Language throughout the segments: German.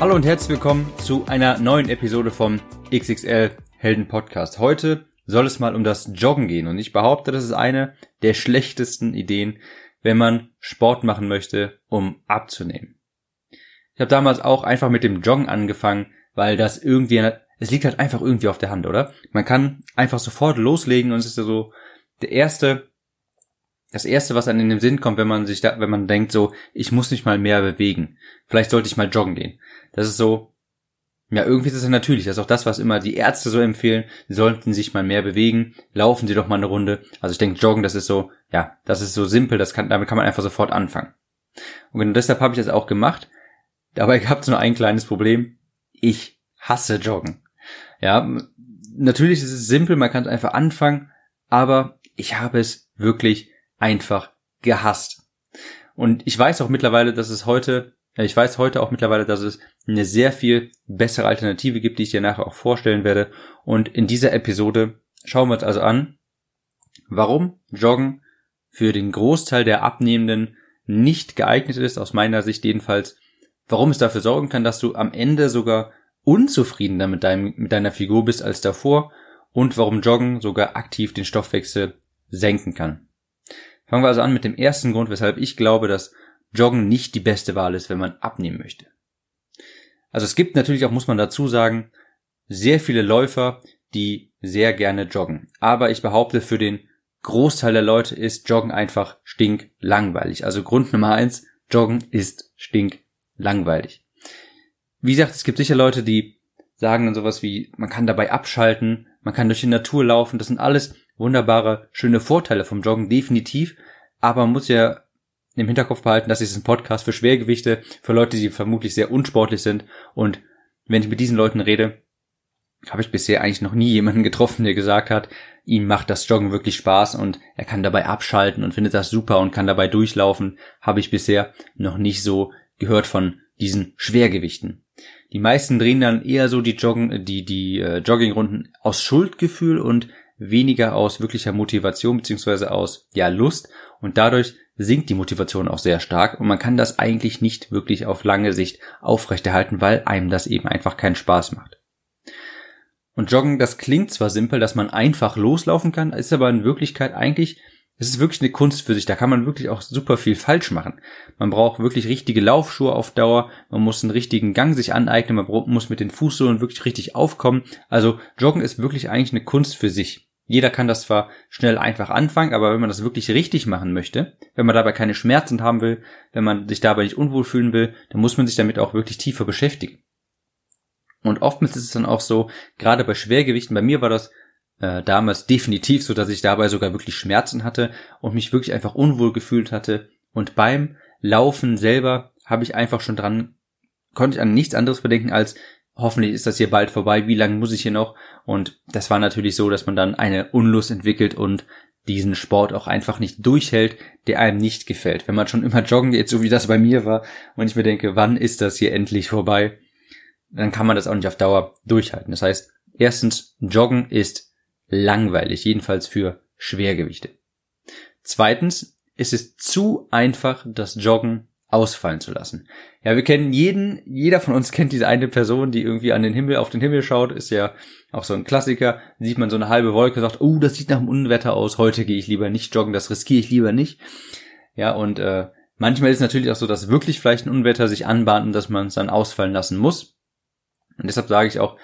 Hallo und herzlich willkommen zu einer neuen Episode vom XXL Helden Podcast. Heute soll es mal um das Joggen gehen und ich behaupte, das ist eine der schlechtesten Ideen, wenn man Sport machen möchte, um abzunehmen. Ich habe damals auch einfach mit dem Joggen angefangen, weil das irgendwie, es liegt halt einfach irgendwie auf der Hand, oder? Man kann einfach sofort loslegen und es ist ja so der erste das erste, was einem in den Sinn kommt, wenn man sich da, wenn man denkt so, ich muss nicht mal mehr bewegen. Vielleicht sollte ich mal joggen gehen. Das ist so, ja, irgendwie ist es ja natürlich. Das ist auch das, was immer die Ärzte so empfehlen. Sie sollten sich mal mehr bewegen. Laufen Sie doch mal eine Runde. Also ich denke, joggen, das ist so, ja, das ist so simpel. Das kann, damit kann man einfach sofort anfangen. Und genau deshalb habe ich das auch gemacht. Dabei gab es nur ein kleines Problem. Ich hasse Joggen. Ja, natürlich ist es simpel. Man kann es einfach anfangen. Aber ich habe es wirklich einfach gehasst. Und ich weiß auch mittlerweile, dass es heute, ich weiß heute auch mittlerweile, dass es eine sehr viel bessere Alternative gibt, die ich dir nachher auch vorstellen werde. Und in dieser Episode schauen wir uns also an, warum Joggen für den Großteil der Abnehmenden nicht geeignet ist, aus meiner Sicht jedenfalls, warum es dafür sorgen kann, dass du am Ende sogar unzufriedener mit, deinem, mit deiner Figur bist als davor und warum Joggen sogar aktiv den Stoffwechsel senken kann. Fangen wir also an mit dem ersten Grund, weshalb ich glaube, dass Joggen nicht die beste Wahl ist, wenn man abnehmen möchte. Also es gibt natürlich auch, muss man dazu sagen, sehr viele Läufer, die sehr gerne joggen. Aber ich behaupte, für den Großteil der Leute ist Joggen einfach stinklangweilig. Also Grund Nummer eins, Joggen ist stinklangweilig. Wie gesagt, es gibt sicher Leute, die sagen dann sowas wie, man kann dabei abschalten, man kann durch die Natur laufen, das sind alles wunderbare, schöne Vorteile vom Joggen, definitiv. Aber man muss ja im Hinterkopf behalten, dass ist ein Podcast für Schwergewichte, für Leute, die vermutlich sehr unsportlich sind. Und wenn ich mit diesen Leuten rede, habe ich bisher eigentlich noch nie jemanden getroffen, der gesagt hat, ihm macht das Joggen wirklich Spaß und er kann dabei abschalten und findet das super und kann dabei durchlaufen. Habe ich bisher noch nicht so gehört von diesen Schwergewichten. Die meisten drehen dann eher so die Joggen, die, die äh, Joggingrunden aus Schuldgefühl und weniger aus wirklicher Motivation beziehungsweise aus ja Lust und dadurch sinkt die Motivation auch sehr stark und man kann das eigentlich nicht wirklich auf lange Sicht aufrechterhalten, weil einem das eben einfach keinen Spaß macht. Und Joggen, das klingt zwar simpel, dass man einfach loslaufen kann, ist aber in Wirklichkeit eigentlich, es ist wirklich eine Kunst für sich. Da kann man wirklich auch super viel falsch machen. Man braucht wirklich richtige Laufschuhe auf Dauer. Man muss einen richtigen Gang sich aneignen. Man muss mit den Fußsohlen wirklich richtig aufkommen. Also Joggen ist wirklich eigentlich eine Kunst für sich. Jeder kann das zwar schnell einfach anfangen, aber wenn man das wirklich richtig machen möchte, wenn man dabei keine Schmerzen haben will, wenn man sich dabei nicht unwohl fühlen will, dann muss man sich damit auch wirklich tiefer beschäftigen. Und oftmals ist es dann auch so, gerade bei Schwergewichten, bei mir war das äh, damals definitiv so, dass ich dabei sogar wirklich Schmerzen hatte und mich wirklich einfach unwohl gefühlt hatte. Und beim Laufen selber habe ich einfach schon dran, konnte ich an nichts anderes bedenken als, hoffentlich ist das hier bald vorbei, wie lange muss ich hier noch? Und das war natürlich so, dass man dann eine Unlust entwickelt und diesen Sport auch einfach nicht durchhält, der einem nicht gefällt. Wenn man schon immer joggen geht, so wie das bei mir war, und ich mir denke, wann ist das hier endlich vorbei, dann kann man das auch nicht auf Dauer durchhalten. Das heißt, erstens, Joggen ist langweilig, jedenfalls für Schwergewichte. Zweitens, ist es zu einfach, das Joggen ausfallen zu lassen. Ja, wir kennen jeden, jeder von uns kennt diese eine Person, die irgendwie an den Himmel, auf den Himmel schaut, ist ja auch so ein Klassiker. Sieht man so eine halbe Wolke, sagt, oh, das sieht nach einem Unwetter aus, heute gehe ich lieber nicht joggen, das riskiere ich lieber nicht. Ja, und äh, manchmal ist es natürlich auch so, dass wirklich vielleicht ein Unwetter sich anbahnt und dass man es dann ausfallen lassen muss. Und deshalb sage ich auch,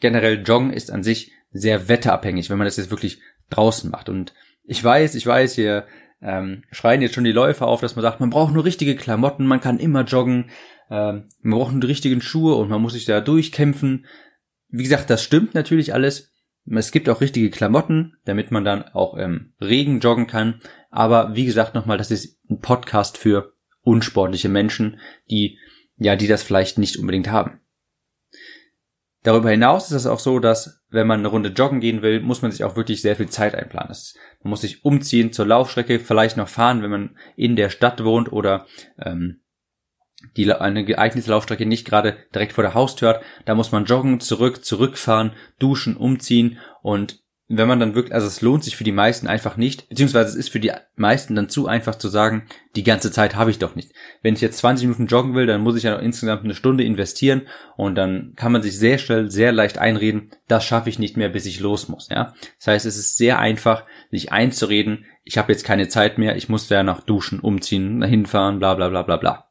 generell Joggen ist an sich sehr wetterabhängig, wenn man das jetzt wirklich draußen macht. Und ich weiß, ich weiß, hier ähm, schreien jetzt schon die Läufer auf, dass man sagt, man braucht nur richtige Klamotten, man kann immer joggen, ähm, man braucht nur die richtigen Schuhe und man muss sich da durchkämpfen. Wie gesagt, das stimmt natürlich alles. Es gibt auch richtige Klamotten, damit man dann auch im Regen joggen kann. Aber wie gesagt nochmal, das ist ein Podcast für unsportliche Menschen, die ja, die das vielleicht nicht unbedingt haben. Darüber hinaus ist es auch so, dass wenn man eine Runde joggen gehen will, muss man sich auch wirklich sehr viel Zeit einplanen. man muss sich umziehen zur Laufstrecke, vielleicht noch fahren, wenn man in der Stadt wohnt oder ähm, die eine geeignete Laufstrecke nicht gerade direkt vor der Haustür hat. Da muss man joggen, zurück, zurückfahren, duschen, umziehen und wenn man dann wirklich, also es lohnt sich für die meisten einfach nicht, beziehungsweise es ist für die meisten dann zu einfach zu sagen, die ganze Zeit habe ich doch nicht. Wenn ich jetzt 20 Minuten joggen will, dann muss ich ja noch insgesamt eine Stunde investieren und dann kann man sich sehr schnell, sehr leicht einreden, das schaffe ich nicht mehr, bis ich los muss, ja. Das heißt, es ist sehr einfach, sich einzureden, ich habe jetzt keine Zeit mehr, ich muss ja noch duschen, umziehen, hinfahren, bla bla bla bla bla.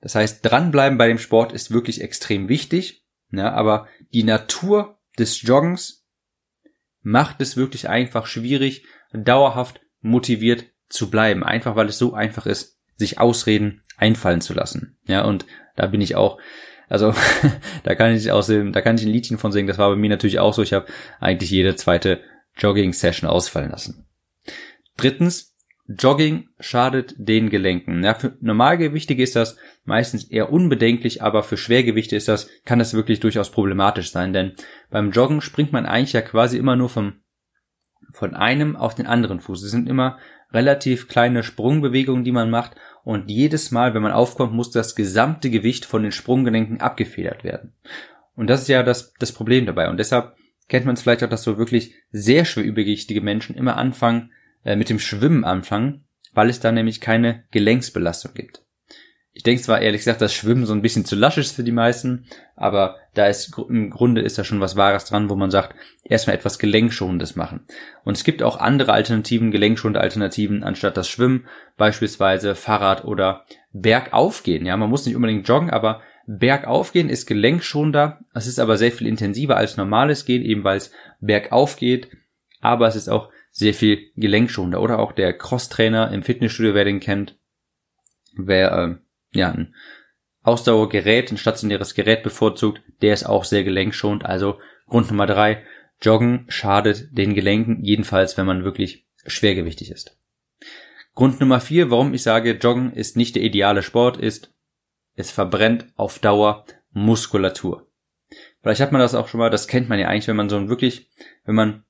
Das heißt, dranbleiben bei dem Sport ist wirklich extrem wichtig, ja, aber die Natur des Joggens macht es wirklich einfach schwierig, dauerhaft motiviert zu bleiben. Einfach weil es so einfach ist, sich Ausreden einfallen zu lassen. Ja, und da bin ich auch, also da kann ich aus dem, da kann ich ein Liedchen von singen. Das war bei mir natürlich auch so. Ich habe eigentlich jede zweite Jogging-Session ausfallen lassen. Drittens, Jogging schadet den Gelenken. Ja, für Normalgewichtige ist das meistens eher unbedenklich, aber für Schwergewichte ist das, kann das wirklich durchaus problematisch sein, denn beim Joggen springt man eigentlich ja quasi immer nur vom, von einem auf den anderen Fuß. Es sind immer relativ kleine Sprungbewegungen, die man macht und jedes Mal, wenn man aufkommt, muss das gesamte Gewicht von den Sprunggelenken abgefedert werden. Und das ist ja das, das Problem dabei und deshalb kennt man es vielleicht auch, dass so wirklich sehr schwer übergewichtige Menschen immer anfangen, äh, mit dem Schwimmen anfangen, weil es da nämlich keine Gelenksbelastung gibt. Ich denke zwar ehrlich gesagt, dass Schwimmen so ein bisschen zu lasch ist für die meisten, aber da ist im Grunde ist da schon was Wahres dran, wo man sagt, erstmal etwas Gelenkschonendes machen. Und es gibt auch andere Alternativen, gelenkschonende Alternativen anstatt das Schwimmen, beispielsweise Fahrrad oder Bergaufgehen. Ja, man muss nicht unbedingt joggen, aber Bergaufgehen ist gelenkschonender. Es ist aber sehr viel intensiver als normales Gehen, eben weil es bergauf geht. Aber es ist auch sehr viel gelenkschonender. Oder auch der Crosstrainer im Fitnessstudio, wer den kennt, wer äh, ja ein Ausdauergerät, ein stationäres Gerät bevorzugt, der ist auch sehr gelenkschonend. Also Grund Nummer drei, Joggen schadet den Gelenken, jedenfalls wenn man wirklich schwergewichtig ist. Grund Nummer vier, warum ich sage, Joggen ist nicht der ideale Sport, ist, es verbrennt auf Dauer Muskulatur. Vielleicht hat man das auch schon mal, das kennt man ja eigentlich, wenn man so ein wirklich, wenn man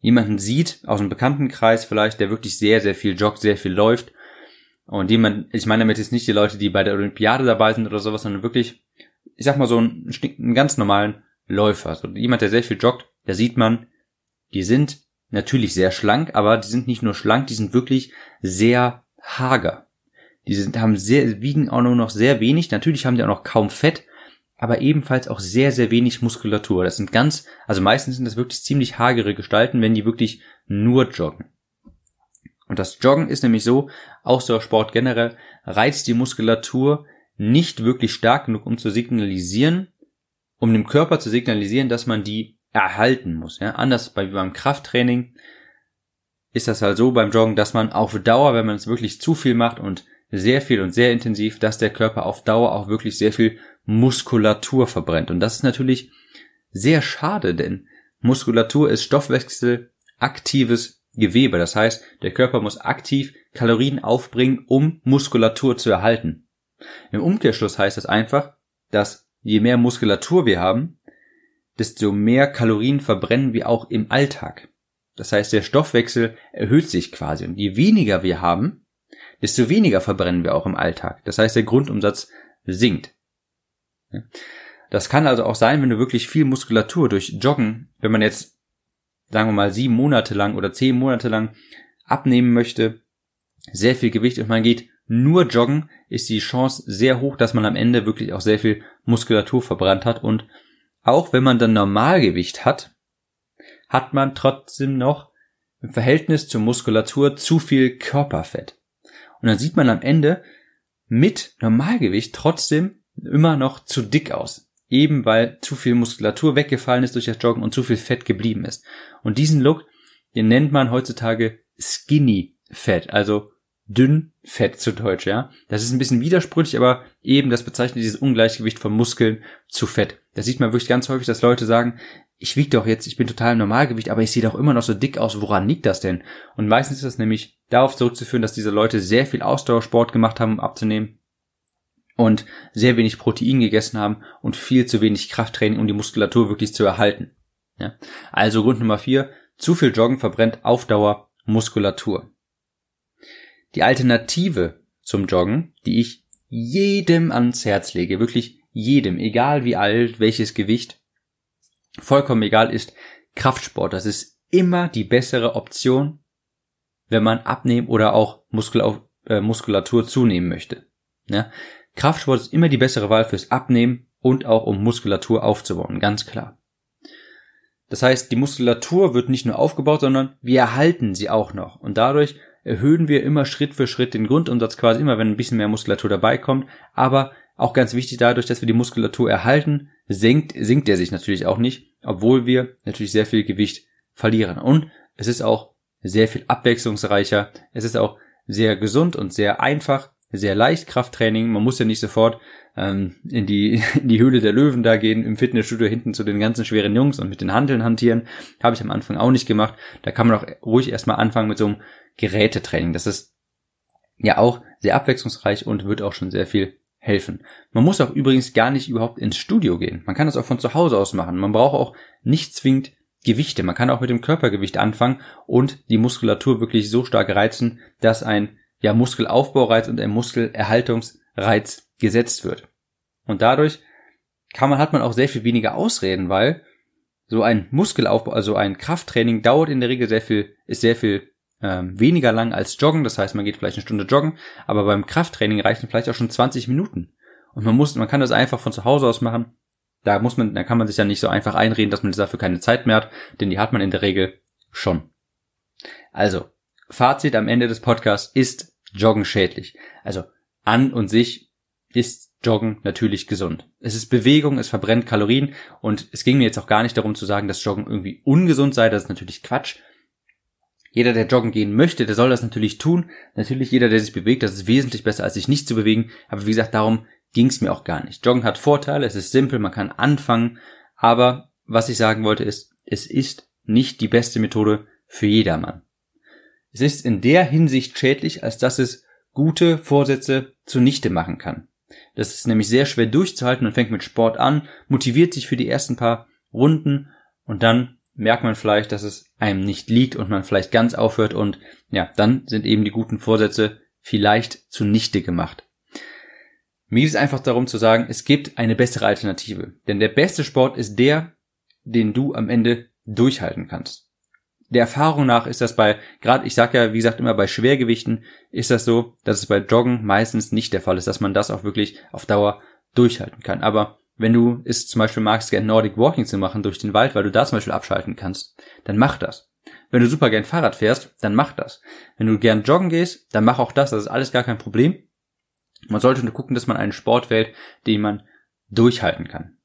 jemanden sieht, aus einem Bekanntenkreis vielleicht, der wirklich sehr, sehr viel joggt, sehr viel läuft. Und jemand, ich meine damit jetzt nicht die Leute, die bei der Olympiade dabei sind oder sowas, sondern wirklich, ich sag mal so einen, einen ganz normalen Läufer. Also jemand, der sehr viel joggt, da sieht man, die sind natürlich sehr schlank, aber die sind nicht nur schlank, die sind wirklich sehr hager. Die sind, haben sehr, wiegen auch nur noch sehr wenig. Natürlich haben die auch noch kaum Fett, aber ebenfalls auch sehr, sehr wenig Muskulatur. Das sind ganz, also meistens sind das wirklich ziemlich hagere Gestalten, wenn die wirklich nur joggen. Und das Joggen ist nämlich so, Ausdauersport generell reizt die Muskulatur nicht wirklich stark genug, um zu signalisieren, um dem Körper zu signalisieren, dass man die erhalten muss. Ja? Anders bei, beim Krafttraining ist das halt so beim Joggen, dass man auf Dauer, wenn man es wirklich zu viel macht und sehr viel und sehr intensiv, dass der Körper auf Dauer auch wirklich sehr viel Muskulatur verbrennt. Und das ist natürlich sehr schade, denn Muskulatur ist stoffwechselaktives Gewebe. Das heißt, der Körper muss aktiv Kalorien aufbringen, um Muskulatur zu erhalten. Im Umkehrschluss heißt das einfach, dass je mehr Muskulatur wir haben, desto mehr Kalorien verbrennen wir auch im Alltag. Das heißt, der Stoffwechsel erhöht sich quasi. Und je weniger wir haben, desto weniger verbrennen wir auch im Alltag. Das heißt, der Grundumsatz sinkt. Das kann also auch sein, wenn du wirklich viel Muskulatur durch Joggen, wenn man jetzt, sagen wir mal, sieben Monate lang oder zehn Monate lang abnehmen möchte, sehr viel Gewicht und man geht nur joggen, ist die Chance sehr hoch, dass man am Ende wirklich auch sehr viel Muskulatur verbrannt hat und auch wenn man dann Normalgewicht hat, hat man trotzdem noch im Verhältnis zur Muskulatur zu viel Körperfett. Und dann sieht man am Ende mit Normalgewicht trotzdem immer noch zu dick aus. Eben weil zu viel Muskulatur weggefallen ist durch das Joggen und zu viel Fett geblieben ist. Und diesen Look, den nennt man heutzutage Skinny Fett, also dünn Fett zu Deutsch, ja. Das ist ein bisschen widersprüchlich, aber eben das bezeichnet dieses Ungleichgewicht von Muskeln zu Fett. Da sieht man wirklich ganz häufig, dass Leute sagen, ich wiege doch jetzt, ich bin total im Normalgewicht, aber ich sehe doch immer noch so dick aus. Woran liegt das denn? Und meistens ist das nämlich darauf zurückzuführen, dass diese Leute sehr viel Ausdauersport gemacht haben, um abzunehmen und sehr wenig Protein gegessen haben und viel zu wenig Krafttraining, um die Muskulatur wirklich zu erhalten. Ja? Also Grund Nummer vier, zu viel Joggen verbrennt auf Dauer Muskulatur. Die Alternative zum Joggen, die ich jedem ans Herz lege, wirklich jedem, egal wie alt, welches Gewicht, vollkommen egal ist, Kraftsport. Das ist immer die bessere Option, wenn man abnehmen oder auch Muskulatur, äh, Muskulatur zunehmen möchte. Ja? Kraftsport ist immer die bessere Wahl fürs Abnehmen und auch um Muskulatur aufzubauen, ganz klar. Das heißt, die Muskulatur wird nicht nur aufgebaut, sondern wir erhalten sie auch noch. Und dadurch erhöhen wir immer Schritt für Schritt den Grundumsatz quasi immer, wenn ein bisschen mehr Muskulatur dabei kommt. Aber auch ganz wichtig, dadurch, dass wir die Muskulatur erhalten, senkt, sinkt er sich natürlich auch nicht, obwohl wir natürlich sehr viel Gewicht verlieren. Und es ist auch sehr viel abwechslungsreicher. Es ist auch sehr gesund und sehr einfach, sehr leicht Krafttraining. Man muss ja nicht sofort ähm, in, die, in die Höhle der Löwen da gehen, im Fitnessstudio hinten zu den ganzen schweren Jungs und mit den Handeln hantieren. Habe ich am Anfang auch nicht gemacht. Da kann man auch ruhig erstmal anfangen mit so einem Gerätetraining. Das ist ja auch sehr abwechslungsreich und wird auch schon sehr viel helfen. Man muss auch übrigens gar nicht überhaupt ins Studio gehen. Man kann das auch von zu Hause aus machen. Man braucht auch nicht zwingend Gewichte. Man kann auch mit dem Körpergewicht anfangen und die Muskulatur wirklich so stark reizen, dass ein ja, Muskelaufbaureiz und ein Muskelerhaltungsreiz gesetzt wird. Und dadurch kann man, hat man auch sehr viel weniger Ausreden, weil so ein Muskelaufbau, also ein Krafttraining dauert in der Regel sehr viel, ist sehr viel ähm, weniger lang als Joggen. Das heißt, man geht vielleicht eine Stunde joggen, aber beim Krafttraining reichen vielleicht auch schon 20 Minuten. Und man muss, man kann das einfach von zu Hause aus machen. Da muss man, da kann man sich ja nicht so einfach einreden, dass man dafür keine Zeit mehr hat, denn die hat man in der Regel schon. Also, Fazit am Ende des Podcasts ist Joggen schädlich. Also, an und sich ist Joggen natürlich gesund. Es ist Bewegung, es verbrennt Kalorien und es ging mir jetzt auch gar nicht darum zu sagen, dass Joggen irgendwie ungesund sei, das ist natürlich Quatsch. Jeder, der joggen gehen möchte, der soll das natürlich tun. Natürlich jeder, der sich bewegt, das ist wesentlich besser, als sich nicht zu bewegen. Aber wie gesagt, darum ging es mir auch gar nicht. Joggen hat Vorteile, es ist simpel, man kann anfangen, aber was ich sagen wollte ist, es ist nicht die beste Methode für jedermann. Es ist in der Hinsicht schädlich, als dass es gute Vorsätze zunichte machen kann. Das ist nämlich sehr schwer durchzuhalten und fängt mit Sport an, motiviert sich für die ersten paar Runden und dann merkt man vielleicht, dass es einem nicht liegt und man vielleicht ganz aufhört und ja, dann sind eben die guten Vorsätze vielleicht zunichte gemacht. Mir geht es einfach darum zu sagen, es gibt eine bessere Alternative. Denn der beste Sport ist der, den du am Ende durchhalten kannst. Der Erfahrung nach ist das bei, gerade ich sag ja, wie gesagt, immer bei Schwergewichten ist das so, dass es bei Joggen meistens nicht der Fall ist, dass man das auch wirklich auf Dauer durchhalten kann. Aber wenn du es zum Beispiel magst, gern Nordic Walking zu machen durch den Wald, weil du da zum Beispiel abschalten kannst, dann mach das. Wenn du super gern Fahrrad fährst, dann mach das. Wenn du gern joggen gehst, dann mach auch das. Das ist alles gar kein Problem. Man sollte nur gucken, dass man einen Sport wählt, den man durchhalten kann.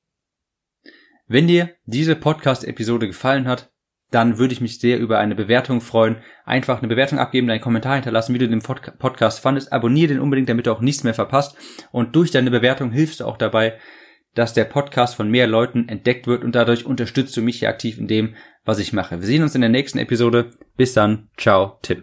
Wenn dir diese Podcast-Episode gefallen hat, dann würde ich mich sehr über eine Bewertung freuen. Einfach eine Bewertung abgeben, deinen Kommentar hinterlassen, wie du den Podcast fandest. Abonniere den unbedingt, damit du auch nichts mehr verpasst. Und durch deine Bewertung hilfst du auch dabei, dass der Podcast von mehr Leuten entdeckt wird und dadurch unterstützt du mich hier aktiv in dem, was ich mache. Wir sehen uns in der nächsten Episode. Bis dann. Ciao, Tim.